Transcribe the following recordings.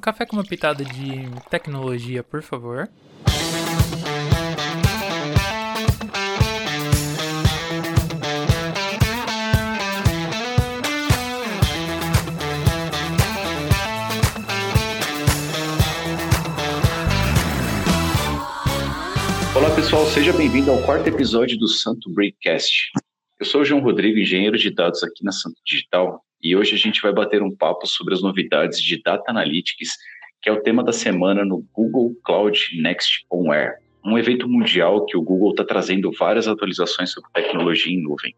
Um café com uma pitada de tecnologia, por favor. Olá pessoal, seja bem-vindo ao quarto episódio do Santo Breakcast. Eu sou o João Rodrigo, engenheiro de dados aqui na Santo Digital, e hoje a gente vai bater um papo sobre as novidades de Data Analytics, que é o tema da semana no Google Cloud Next On Air, um evento mundial que o Google está trazendo várias atualizações sobre tecnologia em nuvem.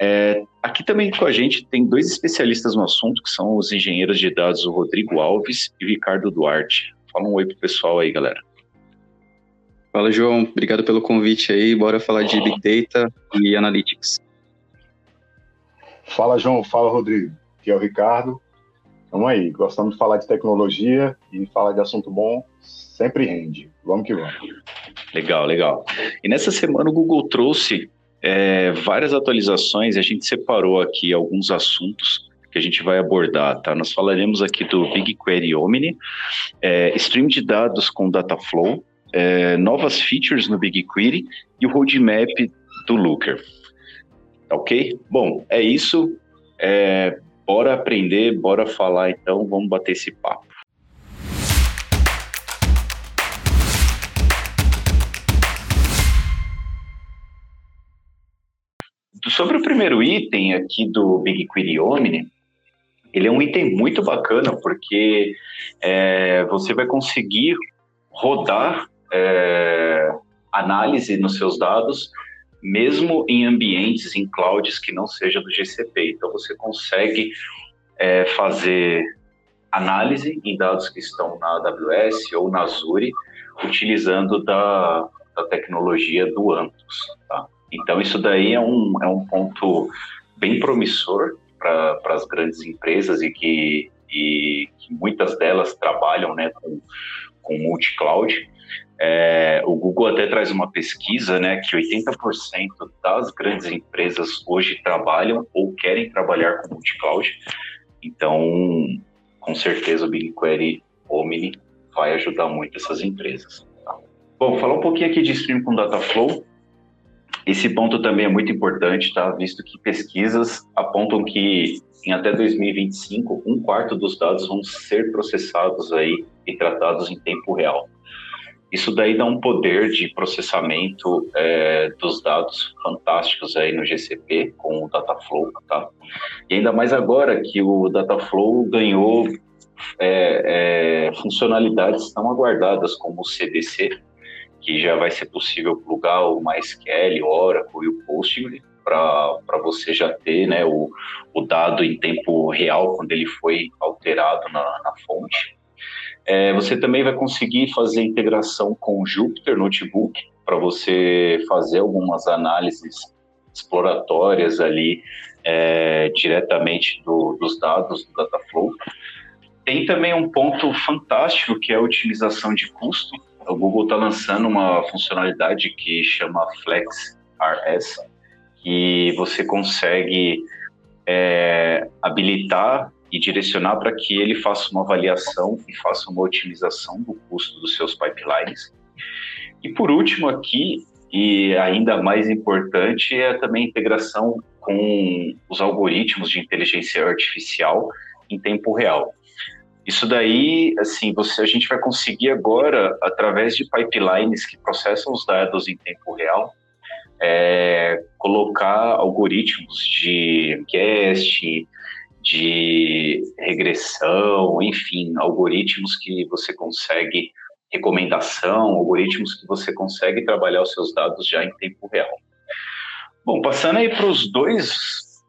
É, aqui também com a gente tem dois especialistas no assunto, que são os engenheiros de dados, o Rodrigo Alves e o Ricardo Duarte. Fala um oi pro pessoal aí, galera. Fala, João. Obrigado pelo convite aí. Bora falar de Big Data e Analytics. Fala, João. Fala, Rodrigo. Aqui é o Ricardo. Vamos aí. Gostamos de falar de tecnologia e falar de assunto bom sempre rende. Vamos que vamos. Legal, legal. E nessa semana o Google trouxe é, várias atualizações e a gente separou aqui alguns assuntos que a gente vai abordar, tá? Nós falaremos aqui do BigQuery Omni, é, stream de dados com Dataflow, é, novas features no BigQuery e o roadmap do Looker. Ok? Bom, é isso. É, bora aprender, bora falar então, vamos bater esse papo. Sobre o primeiro item aqui do BigQuery Omni, ele é um item muito bacana porque é, você vai conseguir rodar é, análise nos seus dados, mesmo em ambientes, em clouds que não seja do GCP. Então, você consegue é, fazer análise em dados que estão na AWS ou na Azure, utilizando da, da tecnologia do Antus. Tá? Então, isso daí é um, é um ponto bem promissor para as grandes empresas e que, e que muitas delas trabalham né, com, com multi-cloud. É, o Google até traz uma pesquisa, né, que 80% das grandes empresas hoje trabalham ou querem trabalhar com multi-cloud. Então, com certeza o BigQuery Omni vai ajudar muito essas empresas. Tá? Bom, falar um pouquinho aqui de stream com Dataflow. Esse ponto também é muito importante, tá? Visto que pesquisas apontam que em até 2025, um quarto dos dados vão ser processados aí e tratados em tempo real. Isso daí dá um poder de processamento é, dos dados fantásticos aí no GCP com o Dataflow, tá? E ainda mais agora que o Dataflow ganhou é, é, funcionalidades tão aguardadas como o CDC, que já vai ser possível plugar o MySQL, o Oracle e o Postgre para você já ter né, o, o dado em tempo real quando ele foi alterado na, na fonte. É, você também vai conseguir fazer integração com o Jupyter Notebook para você fazer algumas análises exploratórias ali é, diretamente do, dos dados do Dataflow. Tem também um ponto fantástico que é a utilização de custo. O Google está lançando uma funcionalidade que chama Flex RS, que você consegue é, habilitar e direcionar para que ele faça uma avaliação e faça uma otimização do custo dos seus pipelines. E por último aqui, e ainda mais importante, é também a integração com os algoritmos de inteligência artificial em tempo real. Isso daí, assim, você, a gente vai conseguir agora, através de pipelines que processam os dados em tempo real, é, colocar algoritmos de cast, de regressão, enfim, algoritmos que você consegue, recomendação, algoritmos que você consegue trabalhar os seus dados já em tempo real. Bom, passando aí para os dois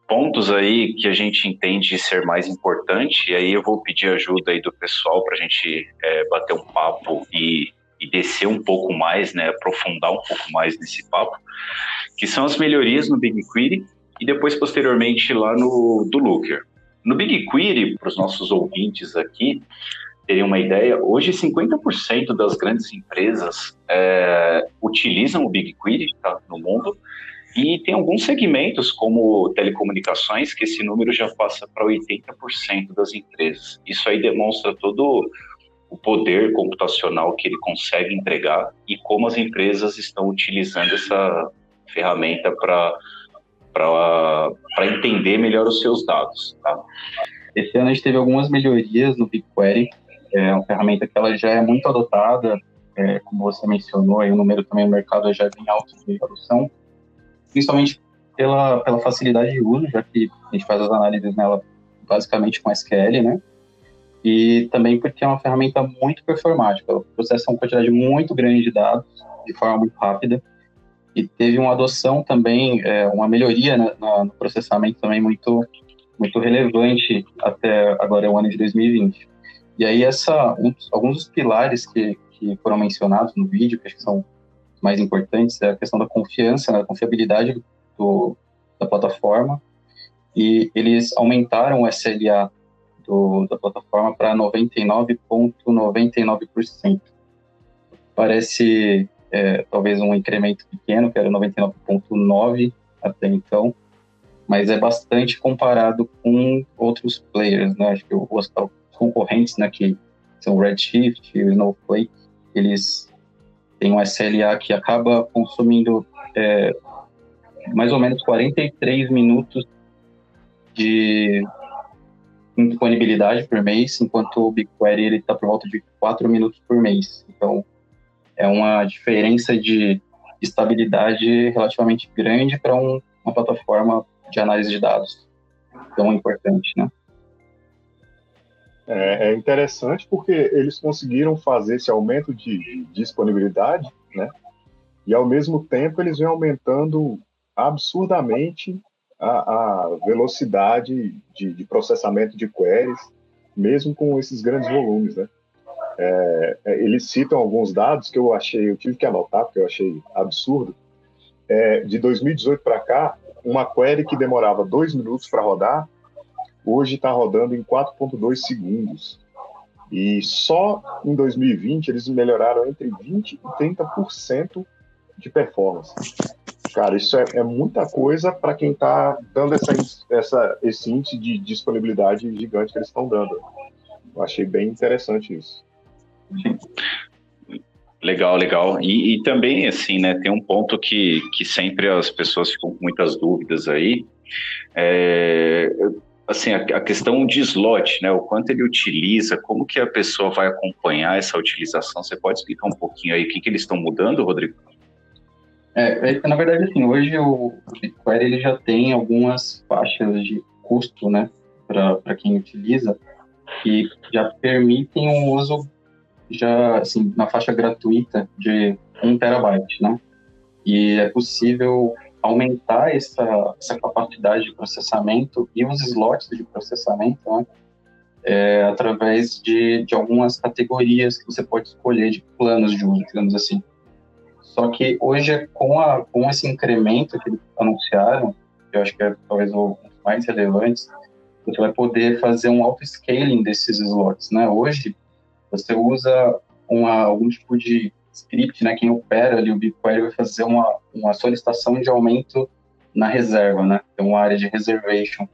pontos aí que a gente entende ser mais importante, e aí eu vou pedir ajuda aí do pessoal para a gente é, bater um papo e, e descer um pouco mais, né, aprofundar um pouco mais nesse papo, que são as melhorias no BigQuery e depois posteriormente lá no do Looker. No BigQuery, para os nossos ouvintes aqui terem uma ideia, hoje 50% das grandes empresas é, utilizam o BigQuery tá, no mundo E tem alguns segmentos, como telecomunicações, que esse número já passa para 80% das empresas. Isso aí demonstra todo o poder computacional que ele consegue entregar e como as empresas estão utilizando essa ferramenta para entender melhor os seus dados. Tá? Esse ano a gente teve algumas melhorias no BigQuery, é uma ferramenta que ela já é muito adotada, é, como você mencionou, aí o número também no mercado já é alto de adoção, principalmente pela, pela facilidade de uso, já que a gente faz as análises nela basicamente com SQL, né? E também porque é uma ferramenta muito performática, ela processa uma quantidade muito grande de dados de forma muito rápida e teve uma adoção também, é, uma melhoria né, no processamento também muito muito relevante até agora o ano de 2020. E aí essa um, alguns dos pilares que, que foram mencionados no vídeo, que acho que são mais importantes, é a questão da confiança, né, da confiabilidade do, da plataforma, e eles aumentaram o SLA do, da plataforma para 99,99%. Parece é, talvez um incremento pequeno, que era 99,9% até então, mas é bastante comparado com outros players, né? Acho que os, concorrentes, né, que são Redshift e Snowflake, eles têm um SLA que acaba consumindo é, mais ou menos 43 minutos de disponibilidade por mês, enquanto o BigQuery ele está por volta de 4 minutos por mês. Então, é uma diferença de estabilidade relativamente grande para um, uma plataforma de análise de dados tão importante, né? É, é, interessante porque eles conseguiram fazer esse aumento de, de disponibilidade, né? E ao mesmo tempo eles vêm aumentando absurdamente a, a velocidade de, de, processamento de queries, mesmo com esses grandes volumes, né? É, é, eles citam alguns dados que eu achei, eu tive que anotar porque eu achei absurdo. É, de 2018 para cá, uma query que demorava dois minutos para rodar, hoje está rodando em 4,2 segundos. E só em 2020 eles melhoraram entre 20% e 30% de performance. Cara, isso é, é muita coisa para quem está dando essa, essa, esse índice de disponibilidade gigante que eles estão dando. Eu achei bem interessante isso. Legal, legal. E, e, também, assim, né, tem um ponto que, que sempre as pessoas ficam com muitas dúvidas aí. É, assim, a, a, questão de slot, né, o quanto ele utiliza, como que a pessoa vai acompanhar essa utilização. Você pode explicar um pouquinho aí o que, que eles estão mudando, Rodrigo? É, é, na verdade, assim, hoje o BigQuery ele já tem algumas faixas de custo, né, para quem utiliza, que já permitem um uso já, assim, na faixa gratuita de 1 terabyte, né, e é possível aumentar essa, essa capacidade de processamento e os slots de processamento, né, é, através de, de algumas categorias que você pode escolher de planos de uso, digamos assim. Só que hoje, com, a, com esse incremento que eles anunciaram, eu acho que é talvez o mais relevante, você vai poder fazer um auto-scaling desses slots, né? Hoje, você usa uma, algum tipo de script, né? Quem opera ali o BigQuery vai fazer uma, uma solicitação de aumento na reserva, né? Tem uma área de reservation.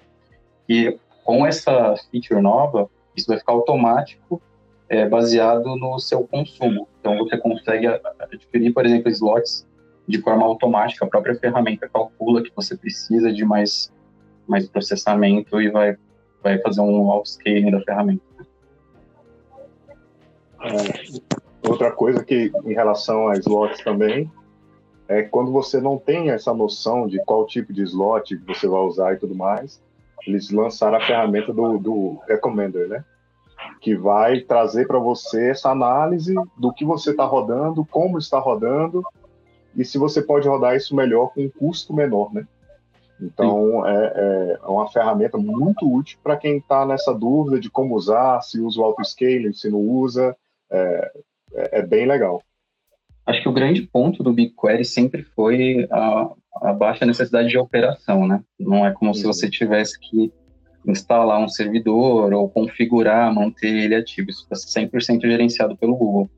E com essa feature nova, isso vai ficar automático é, baseado no seu consumo. Então, você consegue adquirir, por exemplo, slots de forma automática. A própria ferramenta calcula que você precisa de mais, mais processamento e vai, vai fazer um auto-scaling da ferramenta. É, outra coisa que, em relação a slots também, é quando você não tem essa noção de qual tipo de slot você vai usar e tudo mais, eles lançaram a ferramenta do, do Recommender, né? que vai trazer para você essa análise do que você está rodando, como está rodando e se você pode rodar isso melhor com um custo menor, né? Então é, é, uma ferramenta muito útil para quem está nessa dúvida de como usar, se usa o auto-scaling, se não usa, é, é, é, bem legal. Acho que o grande ponto do BigQuery sempre foi a, a baixa necessidade de operação, né? Não é como uhum. se você tivesse que instalar um servidor ou configurar, manter ele ativo. Isso está 100% gerenciado pelo Google.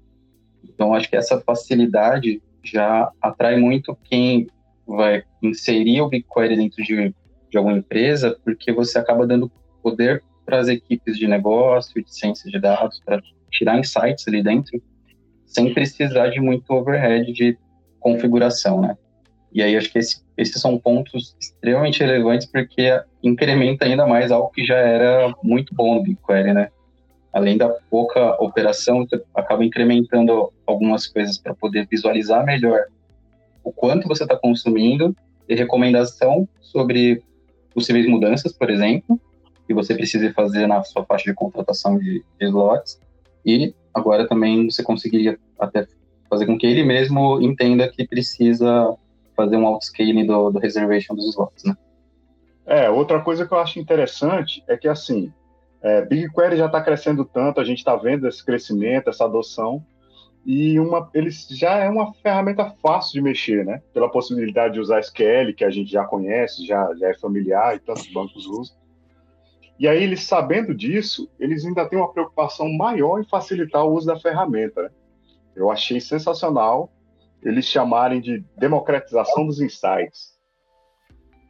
Então, acho que essa facilidade já atrai muito quem vai inserir o BigQuery dentro de, de alguma empresa, porque você acaba dando poder para as equipes de negócio, de ciência de dados, para tirar insights ali dentro, sem precisar de muito overhead de configuração, né? E aí acho que esse, esses são pontos extremamente relevantes porque incrementa ainda mais algo que já era muito bom no BigQuery, né? Além da pouca operação, acaba incrementando algumas coisas para poder visualizar melhor o quanto você está consumindo e recomendação sobre possíveis mudanças, por exemplo, que você precise fazer na sua faixa de contratação de, de slots. E agora também você conseguiria até fazer com que ele mesmo entenda que precisa fazer um outscaling do, do reservation dos slots, né? É, outra coisa que eu acho interessante é que, assim, é, BigQuery já está crescendo tanto, a gente está vendo esse crescimento, essa adoção, e uma, ele já é uma ferramenta fácil de mexer, né? Pela possibilidade de usar SQL, que a gente já conhece, já, já é familiar e tantos bancos usam. E aí, eles sabendo disso, eles ainda têm uma preocupação maior em facilitar o uso da ferramenta. Né? Eu achei sensacional eles chamarem de democratização dos insights.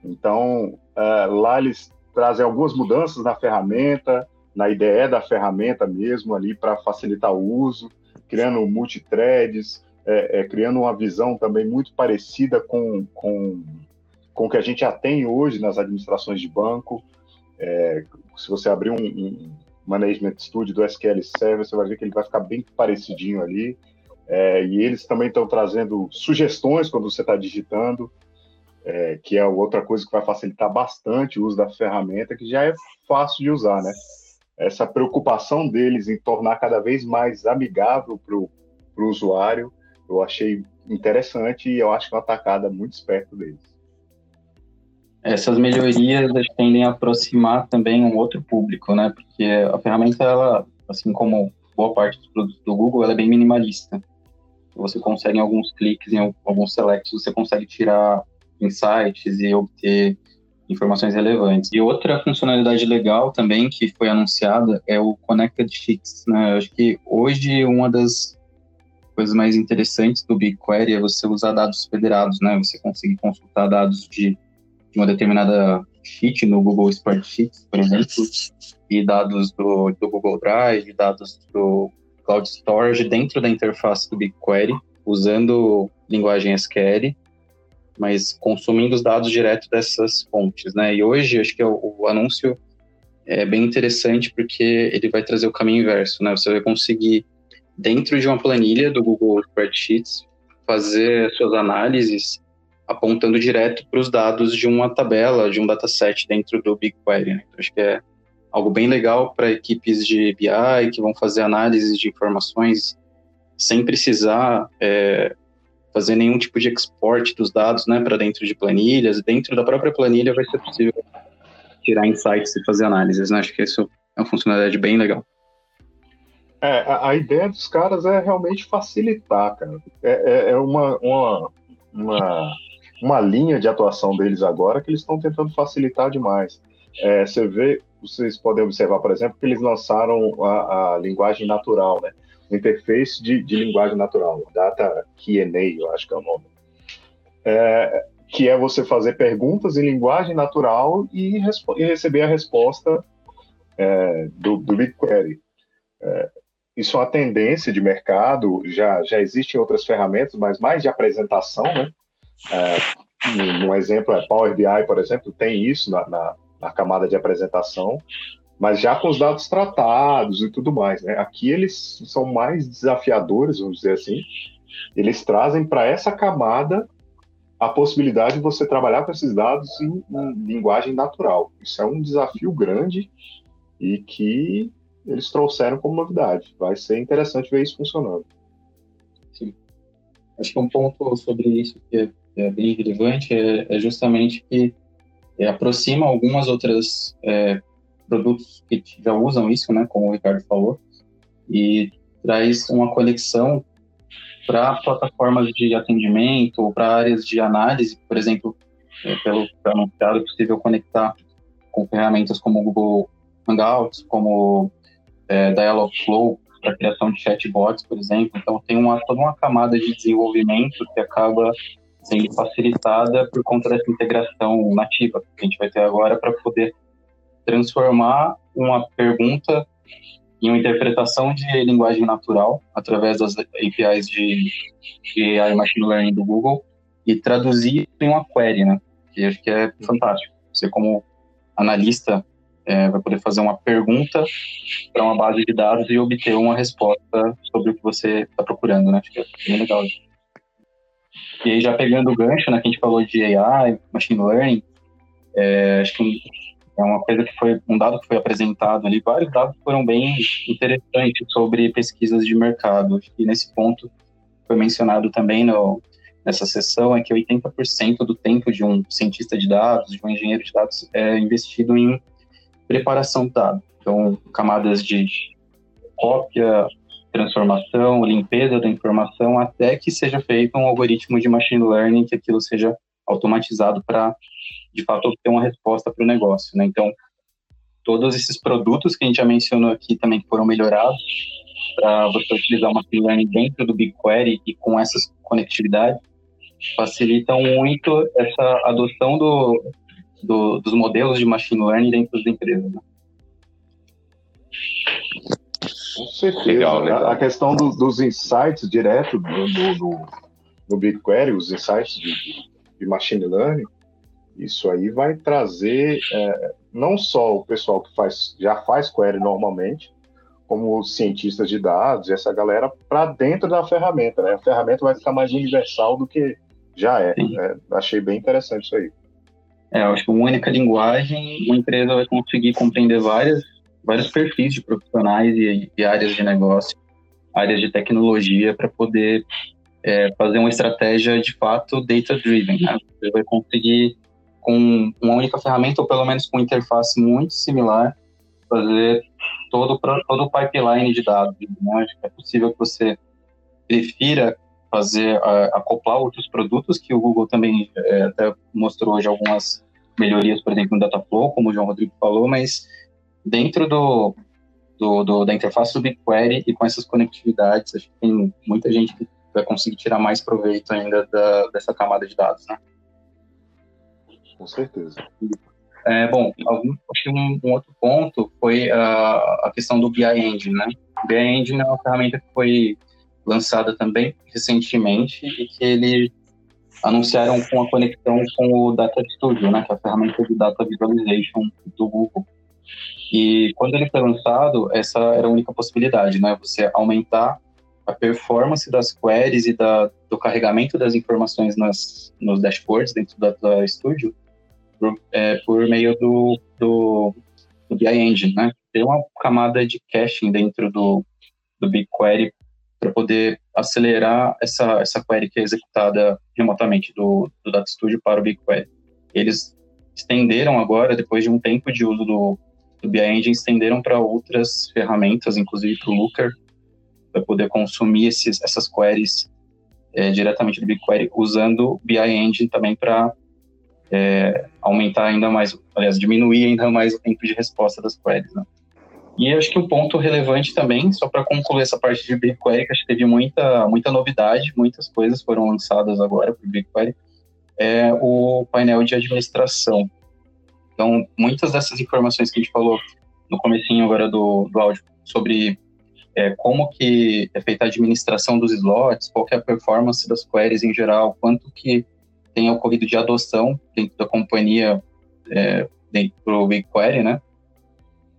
Então, uh, lá eles trazem algumas mudanças na ferramenta, na IDE da ferramenta mesmo ali para facilitar o uso, criando multithreads, é, é, criando uma visão também muito parecida com, com, com o que a gente já tem hoje nas administrações de banco. É, se você abrir um, um Management Studio do SQL Server, você vai ver que ele vai ficar bem parecidinho ali. É, e eles também estão trazendo sugestões quando você está digitando, é, que é outra coisa que vai facilitar bastante o uso da ferramenta, que já é fácil de usar, né? Essa preocupação deles em tornar cada vez mais amigável para o usuário, eu achei interessante e eu acho que uma atacada muito esperta deles. Essas melhorias tendem a aproximar também um outro público, né? Porque a ferramenta, ela, assim como boa parte dos produtos do Google, ela é bem minimalista você consegue em alguns cliques, em alguns selects, você consegue tirar insights e obter informações relevantes. E outra funcionalidade legal também que foi anunciada é o Connected Sheets. Né? Eu acho que hoje uma das coisas mais interessantes do BigQuery é você usar dados federados, né? Você conseguir consultar dados de, de uma determinada sheet no Google Spreadsheets, por exemplo, e dados do, do Google Drive, dados do Cloud Storage dentro da interface do BigQuery, usando linguagem SQL, mas consumindo os dados direto dessas fontes, né? E hoje, acho que o, o anúncio é bem interessante porque ele vai trazer o caminho inverso, né? Você vai conseguir, dentro de uma planilha do Google Spreadsheets, fazer suas análises apontando direto para os dados de uma tabela, de um dataset dentro do BigQuery. Né? Então, acho que é algo bem legal para equipes de BI que vão fazer análises de informações sem precisar é, fazer nenhum tipo de export dos dados né, para dentro de planilhas. Dentro da própria planilha vai ser possível tirar insights e fazer análises. Né? Acho que isso é uma funcionalidade bem legal. É, a, a ideia dos caras é realmente facilitar, cara. É, é, é uma, uma, uma, uma linha de atuação deles agora que eles estão tentando facilitar demais. É, você vê vocês podem observar, por exemplo, que eles lançaram a, a linguagem natural, né? Interface de, de, linguagem natural, Data Q&A, eu acho que é o nome. É, que é você fazer perguntas em linguagem natural e, e receber a resposta é, do, do BigQuery. É, isso é uma tendência de mercado, já, já existem outras ferramentas, mas mais de apresentação, né? É, um, exemplo é Power BI, por exemplo, tem isso na, na na camada de apresentação, mas já com os dados tratados e tudo mais. Né? Aqui eles são mais desafiadores, vamos dizer assim. Eles trazem para essa camada a possibilidade de você trabalhar com esses dados em, em, linguagem natural. Isso é um desafio grande e que eles trouxeram como novidade. Vai ser interessante ver isso funcionando. Sim. Acho que um ponto sobre isso que é, bem relevante é, é justamente que é, aproxima algumas outras é, produtos que já usam isso, né, como o Ricardo falou, e traz uma conexão para plataformas de atendimento ou para áreas de análise, por exemplo, é, pelo anunciado, é possível conectar com ferramentas como o Google Hangouts, como é, Dialogflow, para criação de chatbots, por exemplo. Então, tem uma, toda uma camada de desenvolvimento que acaba sendo facilitada por conta dessa integração nativa que a gente vai ter agora para poder transformar uma pergunta em uma interpretação de linguagem natural através das APIs de, de AI Machine Learning do Google e traduzir em uma query, né? Que acho que é fantástico. Você como analista é, vai poder fazer uma pergunta para uma base de dados e obter uma resposta sobre o que você está procurando, né? Acho que é bem legal. E aí, já pegando o gancho, né, que a gente falou de AI, Machine Learning, é, acho que é uma coisa que foi, um dado que foi apresentado ali, vários dados foram bem interessantes sobre pesquisas de mercado. Que nesse ponto foi mencionado também no, nessa sessão, é que 80% do tempo de um cientista de dados, de um engenheiro de dados, é investido em preparação do dado. Então, camadas de cópia, transformação, limpeza da informação, até que seja feito um algoritmo de machine learning, que aquilo seja automatizado para, de fato, obter uma resposta para o negócio. Né? Então, todos esses produtos que a gente já mencionou aqui também foram melhorados para você utilizar o machine learning dentro do BigQuery e com essas conectividades facilitam muito essa adoção do, do, dos modelos de machine learning dentro das empresas. Né? Com certeza. Legal, legal. A, questão do, dos insights direto do, do, do, BigQuery, os insights de, de, machine learning, isso aí vai trazer é, não só o pessoal que faz, já faz query normalmente, como os cientistas de dados, essa galera, para dentro da ferramenta. Né? A ferramenta vai ficar mais universal do que já é. Né? Achei bem interessante isso aí. É, eu acho que uma única linguagem, uma empresa vai conseguir compreender várias, vários perfis de profissionais e, e áreas de negócio, áreas de tecnologia, para poder é, fazer uma estratégia de fato data-driven. Né? Você vai conseguir, com uma única ferramenta, ou pelo menos com interface muito similar, fazer todo, todo o pipeline de dados. Né? É possível que você prefira fazer acoplar outros produtos que o Google também é, até mostrou hoje algumas melhorias, por exemplo, no Dataflow, como o João Rodrigo falou, mas dentro do, do, do, da interface do BigQuery e com essas conectividades, acho que tem muita gente que vai conseguir tirar mais proveito ainda da, dessa camada de dados, né? Com certeza. É, bom, algum, acho que um, um, outro ponto foi a, a questão do BI Engine, né? O BI Engine é uma ferramenta que foi lançada também recentemente e que eles anunciaram com a conexão com o Data Studio, né, que é a ferramenta de Data Visualization do Google. E quando ele foi lançado, essa era a única possibilidade, né, você aumentar a performance das queries e da, do carregamento das informações nas, nos dashboards dentro do Data Studio por, é, por meio do, do, do BI Engine, né? Tem uma camada de caching dentro do, do BigQuery para poder acelerar essa, essa query que é executada remotamente do, do Data Studio para o BigQuery. Eles estenderam agora, depois de um tempo de uso do, do BI Engine, estenderam para outras ferramentas, inclusive para o Looker, para poder consumir esses, essas queries é, diretamente do BigQuery, usando o BI Engine também para é, aumentar ainda mais, aliás, diminuir ainda mais o tempo de resposta das queries. Né? E acho que um ponto relevante também, só para concluir essa parte de BigQuery, que acho que teve muita, muita novidade, muitas coisas foram lançadas agora para o BigQuery, é o painel de administração. Então, muitas dessas informações que a gente falou no comecinho agora do, do áudio, sobre é, como que é feita a administração dos slots, qual é a performance das queries em geral, quanto que tem ocorrido de adoção dentro da companhia é, dentro do BigQuery, né?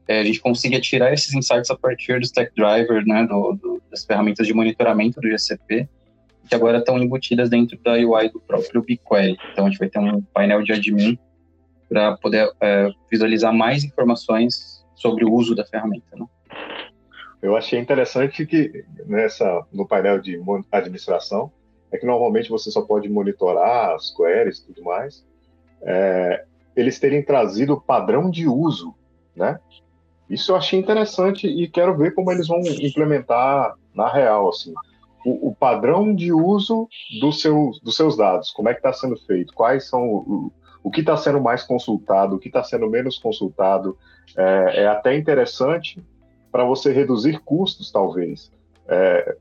é, a gente consiga tirar esses insights a partir do Stack Driver, né, do, do, das ferramentas de monitoramento do GCP, que agora estão embutidas dentro da UI do próprio BigQuery. Então, a gente vai ter um painel de admin para poder é, visualizar mais informações sobre o uso da ferramenta. Né? Eu achei interessante que nessa no painel de administração é que normalmente você só pode monitorar as queries e tudo mais. É, eles terem trazido o padrão de uso, né? Isso eu achei interessante e quero ver como eles vão implementar na real, assim. O, o padrão de uso do seu, dos seus dados, como é que está sendo feito, quais são o, que está sendo mais consultado, o que está sendo menos consultado, é, é até interessante para você reduzir custos, talvez. É,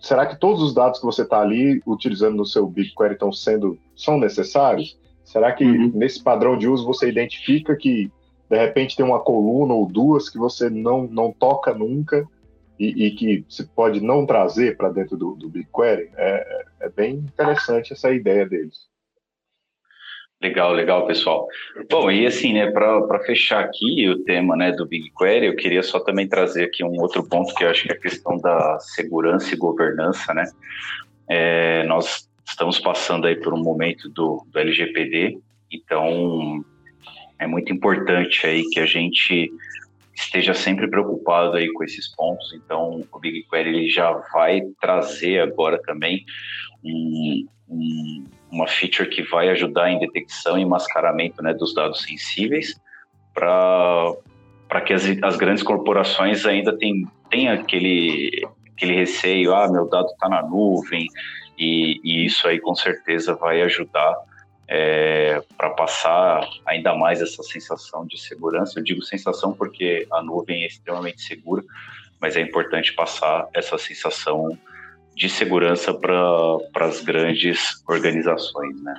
será que todos os dados que você está ali utilizando no seu BigQuery estão sendo são necessários? Será que uhum. nesse padrão de uso você identifica que de repente tem uma coluna ou duas que você não, não toca nunca e, e que se pode não trazer para dentro do, do BigQuery? É, é bem interessante essa ideia deles. Legal, legal, pessoal. Bom, e assim, né, para fechar aqui o tema, né, do BigQuery, eu queria só também trazer aqui um outro ponto que eu acho que é a questão da segurança e governança, né? É, nós estamos passando aí por um momento do, do LGPD, então é muito importante aí que a gente esteja sempre preocupado aí com esses pontos. Então, o BigQuery ele já vai trazer agora também um, um uma feature que vai ajudar em detecção e mascaramento né, dos dados sensíveis para que as, as grandes corporações ainda tenham tem aquele, aquele receio, ah, meu dado está na nuvem, e, e, isso aí com certeza vai ajudar é, para passar ainda mais essa sensação de segurança. Eu digo sensação porque a nuvem é extremamente segura, mas é importante passar essa sensação de segurança para as grandes organizações, né?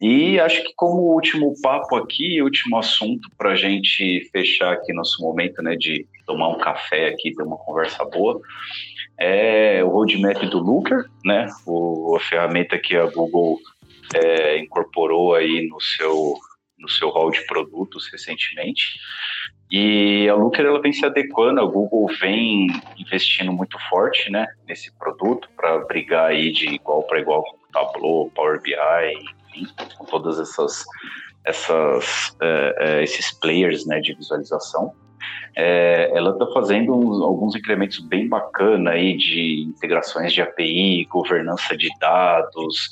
E acho que como último papo aqui, último assunto para a gente fechar aqui nosso momento, né, de tomar um café aqui, ter uma conversa boa, é o roadmap do Looker, né, o, a ferramenta que a Google é, incorporou aí no seu, no seu hall de produtos recentemente. E a Looker ela vem se adequando, a Google vem investindo muito forte né, nesse produto para brigar aí de igual para igual com o Tableau, Power BI, enfim, com todas essas, essas é, é, esses players né, de visualização. É, ela está fazendo uns, alguns incrementos bem bacana aí de integrações de API, governança de dados,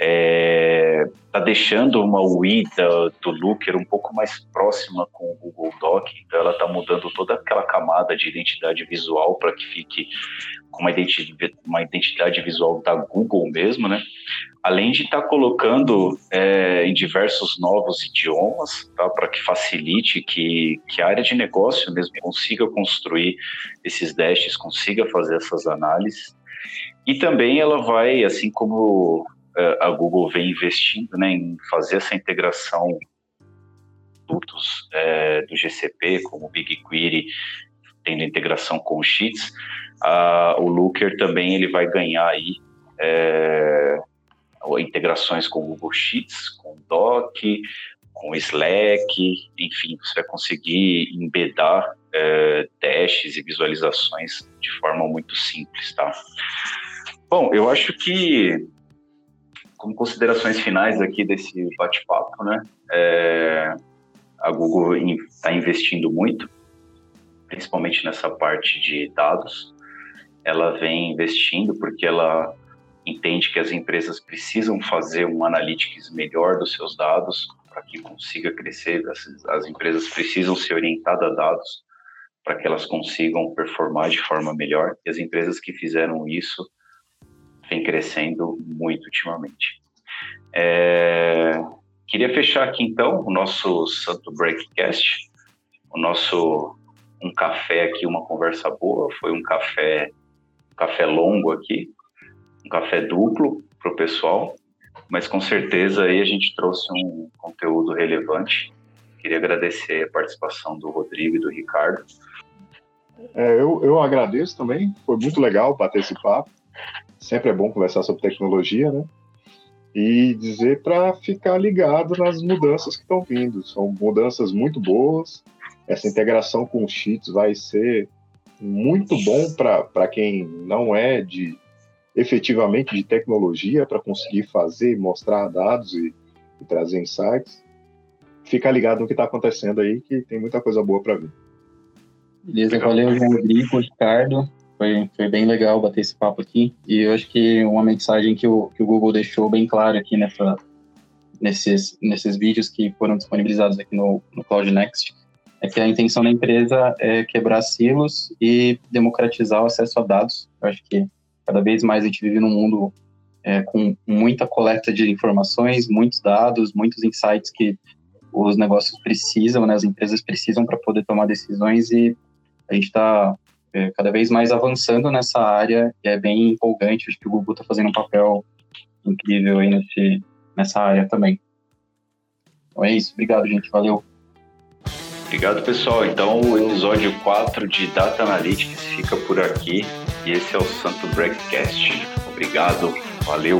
é, tá deixando uma UI da, do Looker um pouco mais próxima com o Google Doc, então ela está mudando toda aquela camada de identidade visual para que fique com uma identidade, uma identidade visual da Google mesmo, né? Além de estar tá colocando é, em diversos novos idiomas, tá? para que facilite que, que a área de negócio mesmo consiga construir esses dashes, consiga fazer essas análises. E também ela vai, assim como a Google vem investindo né, em fazer essa integração produtos é, do GCP, como o BigQuery, tendo integração com o Sheets, o Looker também ele vai ganhar aí é, integrações com o Google Sheets, com o Doc, com o Slack, enfim, você vai conseguir embedar é, testes e visualizações de forma muito simples, tá? Bom, eu acho que como considerações finais aqui desse bate-papo, né? É, a Google está investindo muito, principalmente nessa parte de dados. Ela vem investindo porque ela entende que as empresas precisam fazer um analytics melhor dos seus dados para que consiga crescer. As, as empresas precisam ser orientadas a dados para que elas consigam performar de forma melhor. E as empresas que fizeram isso vem crescendo muito ultimamente. É, queria fechar aqui então o nosso Santo Breakcast, o nosso um café aqui, uma conversa boa. Foi um café, um café longo aqui, um café duplo para o pessoal, mas com certeza aí a gente trouxe um conteúdo relevante. Queria agradecer a participação do Rodrigo e do Ricardo. É, eu, eu agradeço também, foi muito legal papo. Sempre é bom conversar sobre tecnologia, né? E dizer para ficar ligado nas mudanças que estão vindo. São mudanças muito boas. Essa integração com os cheats vai ser muito bom para quem não é de efetivamente de tecnologia para conseguir fazer, mostrar dados e, e trazer insights. Fica ligado no que está acontecendo aí, que tem muita coisa boa para vir. Beleza, valeu, João Rodrigo, Ricardo. Foi, foi bem legal bater esse papo aqui. E eu acho que uma mensagem que o, que o Google deixou bem clara aqui nessa, nesses, nesses vídeos que foram disponibilizados aqui no, no Cloud Next é que a intenção da empresa é quebrar silos e democratizar o acesso a dados. Eu acho que cada vez mais a gente vive num mundo é, com muita coleta de informações, muitos dados, muitos insights que os negócios precisam, né, as empresas precisam para poder tomar decisões e a gente está é, cada vez mais avançando nessa área e é bem empolgante. Acho que o Google está fazendo um papel incrível aí nesse, nessa área também. Então é isso. Obrigado, gente. Valeu. Obrigado, pessoal. Então, o episódio 4 de Data Analytics fica por aqui. E esse é o Santo Breakcast. Obrigado. Valeu.